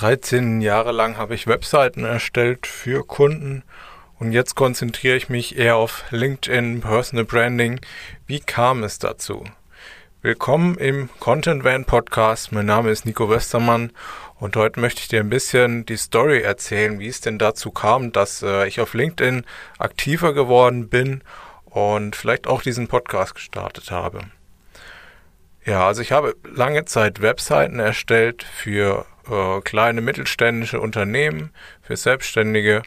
13 Jahre lang habe ich Webseiten erstellt für Kunden und jetzt konzentriere ich mich eher auf LinkedIn, Personal Branding. Wie kam es dazu? Willkommen im Content Van Podcast. Mein Name ist Nico Westermann und heute möchte ich dir ein bisschen die Story erzählen, wie es denn dazu kam, dass äh, ich auf LinkedIn aktiver geworden bin und vielleicht auch diesen Podcast gestartet habe. Ja, also ich habe lange Zeit Webseiten erstellt für äh, kleine mittelständische Unternehmen, für Selbstständige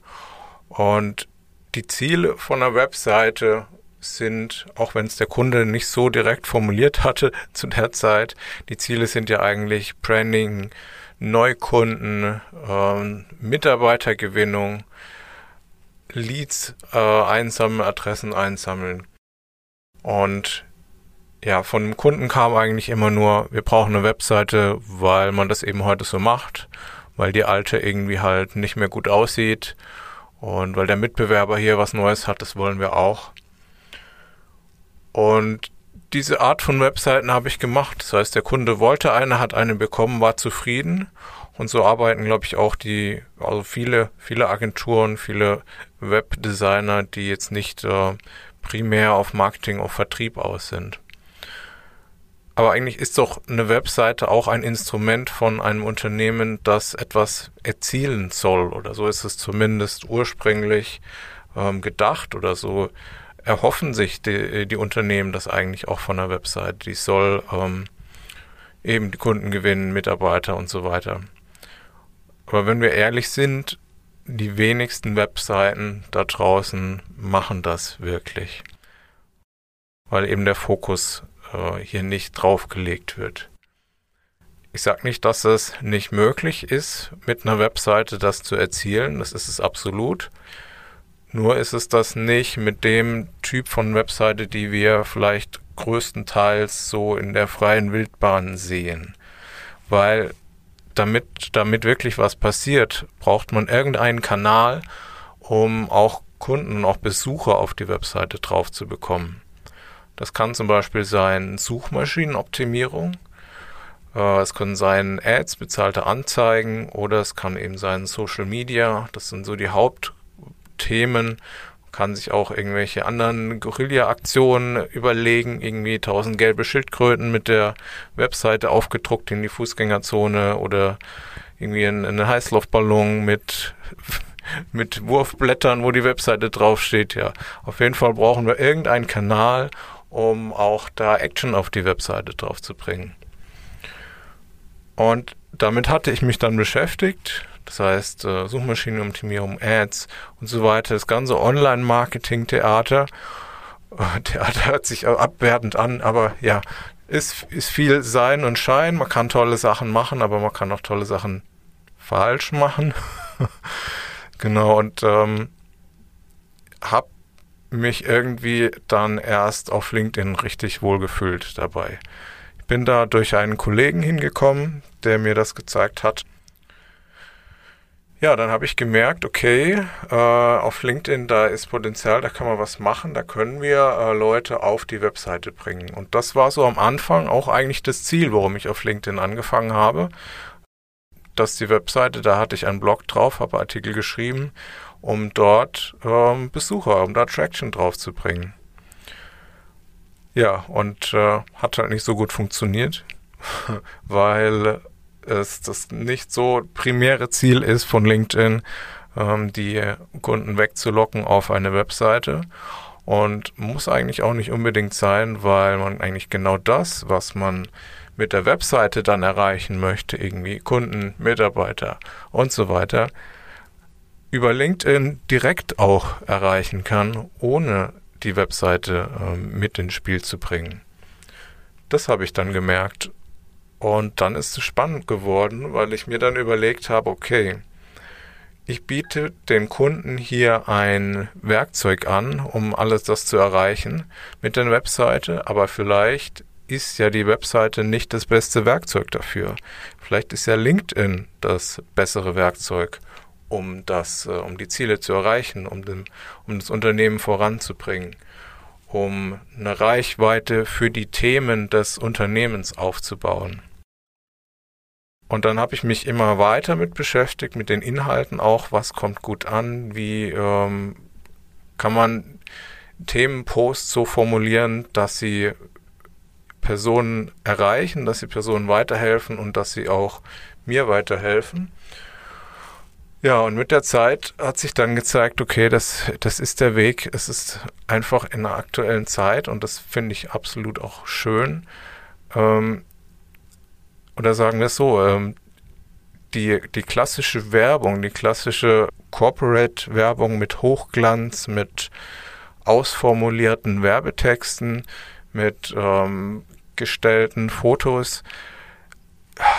und die Ziele von einer Webseite sind, auch wenn es der Kunde nicht so direkt formuliert hatte zu der Zeit, die Ziele sind ja eigentlich Branding, Neukunden, ähm, Mitarbeitergewinnung, Leads äh, einsammeln, Adressen einsammeln. Und ja, von dem Kunden kam eigentlich immer nur, wir brauchen eine Webseite, weil man das eben heute so macht, weil die alte irgendwie halt nicht mehr gut aussieht und weil der Mitbewerber hier was Neues hat, das wollen wir auch. Und diese Art von Webseiten habe ich gemacht. Das heißt, der Kunde wollte eine, hat eine bekommen, war zufrieden. Und so arbeiten, glaube ich, auch die, also viele, viele Agenturen, viele Webdesigner, die jetzt nicht äh, primär auf Marketing, auf Vertrieb aus sind. Aber eigentlich ist doch eine Webseite auch ein Instrument von einem Unternehmen, das etwas erzielen soll. Oder so ist es zumindest ursprünglich ähm, gedacht oder so erhoffen sich die, die Unternehmen das eigentlich auch von der Webseite. Die soll ähm, eben die Kunden gewinnen, Mitarbeiter und so weiter. Aber wenn wir ehrlich sind, die wenigsten Webseiten da draußen machen das wirklich. Weil eben der Fokus äh, hier nicht draufgelegt wird. Ich sage nicht, dass es nicht möglich ist, mit einer Webseite das zu erzielen. Das ist es absolut. Nur ist es das nicht mit dem Typ von Webseite, die wir vielleicht größtenteils so in der freien Wildbahn sehen. Weil damit, damit wirklich was passiert, braucht man irgendeinen Kanal, um auch Kunden und auch Besucher auf die Webseite drauf zu bekommen. Das kann zum Beispiel sein Suchmaschinenoptimierung. Äh, es können sein Ads, bezahlte Anzeigen oder es kann eben sein Social Media. Das sind so die Haupt Themen, kann sich auch irgendwelche anderen Guerilla-Aktionen überlegen, irgendwie tausend gelbe Schildkröten mit der Webseite aufgedruckt in die Fußgängerzone oder irgendwie einen Heißluftballon mit mit Wurfblättern, wo die Webseite draufsteht. Ja, auf jeden Fall brauchen wir irgendeinen Kanal, um auch da Action auf die Webseite drauf zu bringen. Und damit hatte ich mich dann beschäftigt das heißt, äh, Suchmaschinenoptimierung, Ads und so weiter, das ganze Online-Marketing-Theater. Äh, Theater hört sich abwertend an, aber ja, ist, ist viel Sein und Schein. Man kann tolle Sachen machen, aber man kann auch tolle Sachen falsch machen. genau, und ähm, habe mich irgendwie dann erst auf LinkedIn richtig wohlgefühlt dabei. Ich bin da durch einen Kollegen hingekommen, der mir das gezeigt hat. Ja, dann habe ich gemerkt, okay, äh, auf LinkedIn, da ist Potenzial, da kann man was machen, da können wir äh, Leute auf die Webseite bringen. Und das war so am Anfang auch eigentlich das Ziel, warum ich auf LinkedIn angefangen habe. Dass die Webseite, da hatte ich einen Blog drauf, habe Artikel geschrieben, um dort ähm, Besucher, um da Traction drauf zu bringen. Ja, und äh, hat halt nicht so gut funktioniert, weil es das nicht so primäre Ziel ist von LinkedIn, ähm, die Kunden wegzulocken auf eine Webseite. Und muss eigentlich auch nicht unbedingt sein, weil man eigentlich genau das, was man mit der Webseite dann erreichen möchte, irgendwie Kunden, Mitarbeiter und so weiter, über LinkedIn direkt auch erreichen kann, ohne die Webseite äh, mit ins Spiel zu bringen. Das habe ich dann gemerkt und dann ist es spannend geworden, weil ich mir dann überlegt habe, okay, ich biete dem Kunden hier ein Werkzeug an, um alles das zu erreichen mit der Webseite, aber vielleicht ist ja die Webseite nicht das beste Werkzeug dafür. Vielleicht ist ja LinkedIn das bessere Werkzeug, um das, äh, um die Ziele zu erreichen, um, den, um das Unternehmen voranzubringen, um eine Reichweite für die Themen des Unternehmens aufzubauen. Und dann habe ich mich immer weiter mit beschäftigt, mit den Inhalten auch, was kommt gut an, wie ähm, kann man Themenposts so formulieren, dass sie Personen erreichen, dass sie Personen weiterhelfen und dass sie auch mir weiterhelfen. Ja, und mit der Zeit hat sich dann gezeigt, okay, das, das ist der Weg. Es ist einfach in der aktuellen Zeit und das finde ich absolut auch schön. Ähm, oder sagen wir es so, ähm, die, die klassische Werbung, die klassische Corporate-Werbung mit Hochglanz, mit ausformulierten Werbetexten, mit ähm, gestellten Fotos,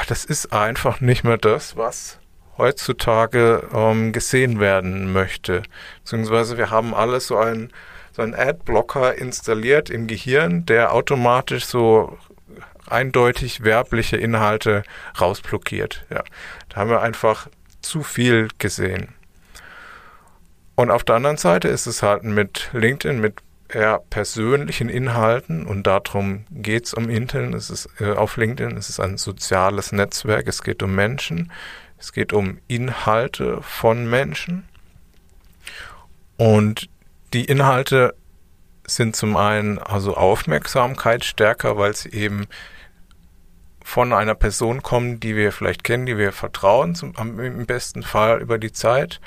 das ist einfach nicht mehr das, was heutzutage ähm, gesehen werden möchte. Beziehungsweise wir haben alles so einen, so einen Adblocker installiert im Gehirn, der automatisch so eindeutig werbliche Inhalte rausblockiert. Ja, da haben wir einfach zu viel gesehen. Und auf der anderen Seite ist es halt mit LinkedIn, mit eher persönlichen Inhalten und darum geht es um LinkedIn. Es ist äh, auf LinkedIn. Es ist ein soziales Netzwerk. Es geht um Menschen. Es geht um Inhalte von Menschen. Und die Inhalte sind zum einen also Aufmerksamkeit stärker, weil sie eben von einer Person kommen, die wir vielleicht kennen, die wir vertrauen, zum, im besten Fall über die Zeit.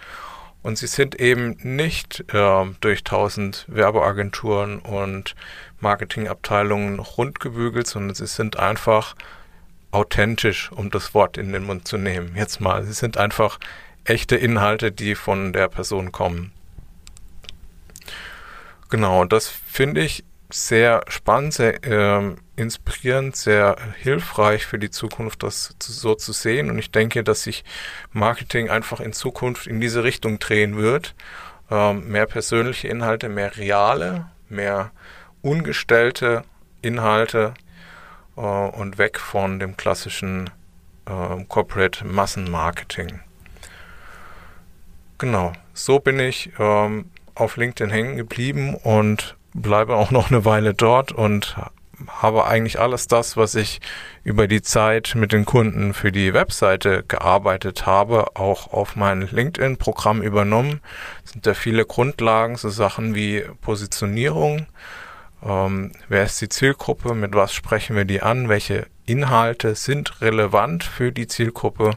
Und sie sind eben nicht äh, durch tausend Werbeagenturen und Marketingabteilungen rundgebügelt, sondern sie sind einfach authentisch, um das Wort in den Mund zu nehmen. Jetzt mal, sie sind einfach echte Inhalte, die von der Person kommen. Genau, das finde ich sehr spannend, sehr äh, inspirierend, sehr hilfreich für die Zukunft, das so zu sehen. Und ich denke, dass sich Marketing einfach in Zukunft in diese Richtung drehen wird. Ähm, mehr persönliche Inhalte, mehr reale, mehr ungestellte Inhalte äh, und weg von dem klassischen äh, Corporate Massenmarketing. Genau, so bin ich ähm, auf LinkedIn hängen geblieben und bleibe auch noch eine Weile dort und habe eigentlich alles das, was ich über die Zeit mit den Kunden für die Webseite gearbeitet habe, auch auf mein LinkedIn-Programm übernommen. Es sind da viele Grundlagen, so Sachen wie Positionierung, ähm, wer ist die Zielgruppe, mit was sprechen wir die an, welche Inhalte sind relevant für die Zielgruppe.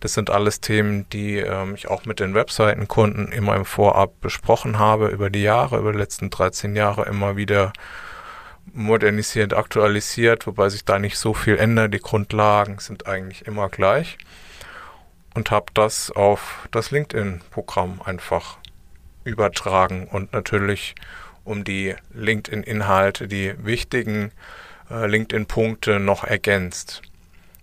Das sind alles Themen, die ähm, ich auch mit den Webseitenkunden immer im Vorab besprochen habe, über die Jahre, über die letzten 13 Jahre immer wieder modernisiert, aktualisiert, wobei sich da nicht so viel ändert. Die Grundlagen sind eigentlich immer gleich. Und habe das auf das LinkedIn-Programm einfach übertragen und natürlich um die LinkedIn-Inhalte, die wichtigen äh, LinkedIn-Punkte noch ergänzt.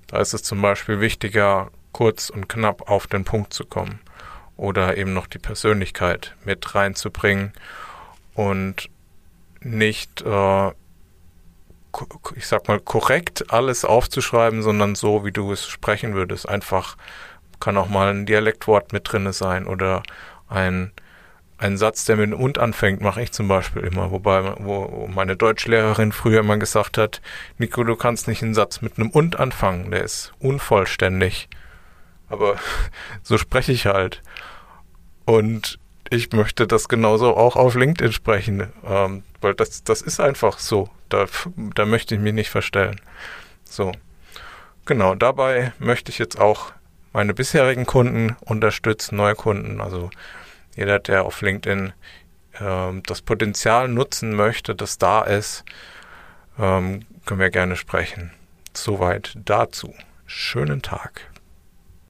Da ist es zum Beispiel wichtiger, kurz und knapp auf den Punkt zu kommen oder eben noch die Persönlichkeit mit reinzubringen und nicht, äh, ich sag mal, korrekt alles aufzuschreiben, sondern so, wie du es sprechen würdest. Einfach kann auch mal ein Dialektwort mit drinne sein oder ein ein Satz, der mit dem und anfängt, mache ich zum Beispiel immer. Wobei, wo meine Deutschlehrerin früher immer gesagt hat, Nico, du kannst nicht einen Satz mit einem und anfangen, der ist unvollständig. Aber so spreche ich halt. Und ich möchte das genauso auch auf LinkedIn sprechen, ähm, weil das, das ist einfach so. Da, da möchte ich mich nicht verstellen. So. Genau, dabei möchte ich jetzt auch meine bisherigen Kunden unterstützen, neue Kunden, also jeder, der auf LinkedIn ähm, das Potenzial nutzen möchte, das da ist, ähm, können wir gerne sprechen. Soweit dazu. Schönen Tag.